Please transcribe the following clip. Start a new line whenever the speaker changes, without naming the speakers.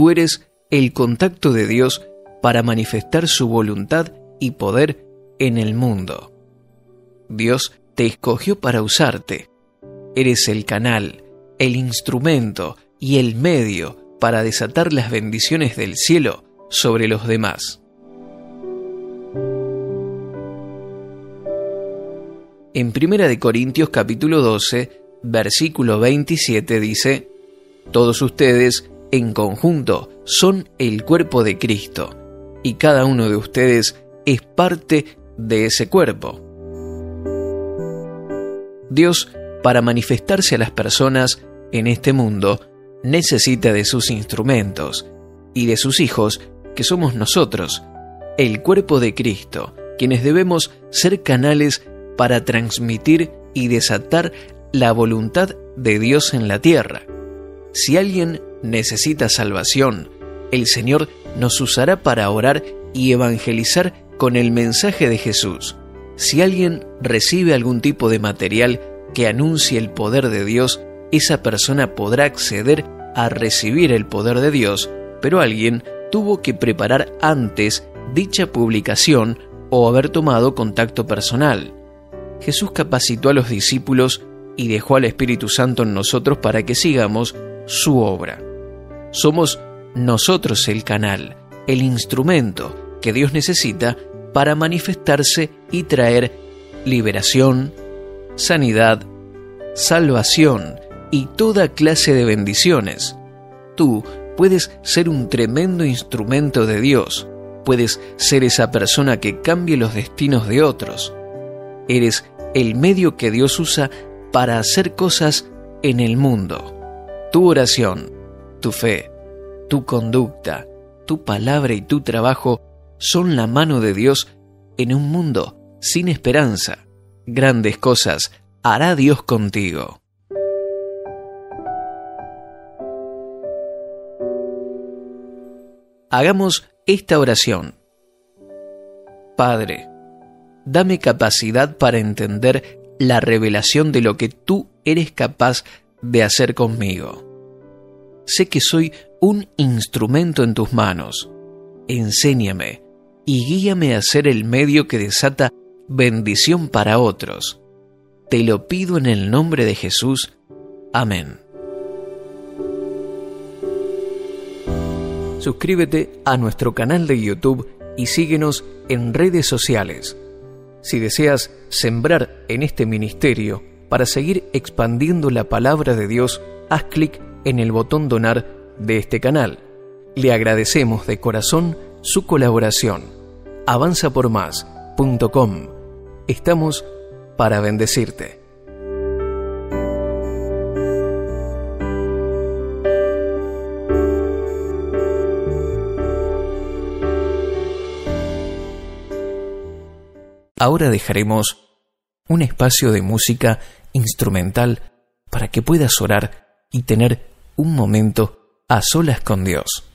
Tú eres el contacto de Dios para manifestar su voluntad y poder en el mundo. Dios te escogió para usarte. Eres el canal, el instrumento y el medio para desatar las bendiciones del cielo sobre los demás. En 1 Corintios capítulo 12, versículo 27 dice, Todos ustedes, en conjunto, son el cuerpo de Cristo, y cada uno de ustedes es parte de ese cuerpo. Dios, para manifestarse a las personas en este mundo, necesita de sus instrumentos y de sus hijos, que somos nosotros, el cuerpo de Cristo, quienes debemos ser canales para transmitir y desatar la voluntad de Dios en la tierra. Si alguien necesita salvación, el Señor nos usará para orar y evangelizar con el mensaje de Jesús. Si alguien recibe algún tipo de material que anuncie el poder de Dios, esa persona podrá acceder a recibir el poder de Dios, pero alguien tuvo que preparar antes dicha publicación o haber tomado contacto personal. Jesús capacitó a los discípulos y dejó al Espíritu Santo en nosotros para que sigamos su obra. Somos nosotros el canal, el instrumento que Dios necesita para manifestarse y traer liberación, sanidad, salvación y toda clase de bendiciones. Tú puedes ser un tremendo instrumento de Dios, puedes ser esa persona que cambie los destinos de otros. Eres el medio que Dios usa para hacer cosas en el mundo. Tu oración, tu fe, tu conducta, tu palabra y tu trabajo son la mano de Dios en un mundo sin esperanza. Grandes cosas hará Dios contigo. Hagamos esta oración. Padre, dame capacidad para entender la revelación de lo que tú eres capaz de hacer conmigo. Sé que soy un instrumento en tus manos. Enséñame y guíame a ser el medio que desata bendición para otros. Te lo pido en el nombre de Jesús. Amén. Suscríbete a nuestro canal de YouTube y síguenos en redes sociales. Si deseas sembrar en este ministerio para seguir expandiendo la palabra de Dios, haz clic en el botón donar de este canal. Le agradecemos de corazón su colaboración. avanzapormás.com. Estamos para bendecirte. Ahora dejaremos un espacio de música instrumental para que puedas orar y tener un momento a solas con Dios.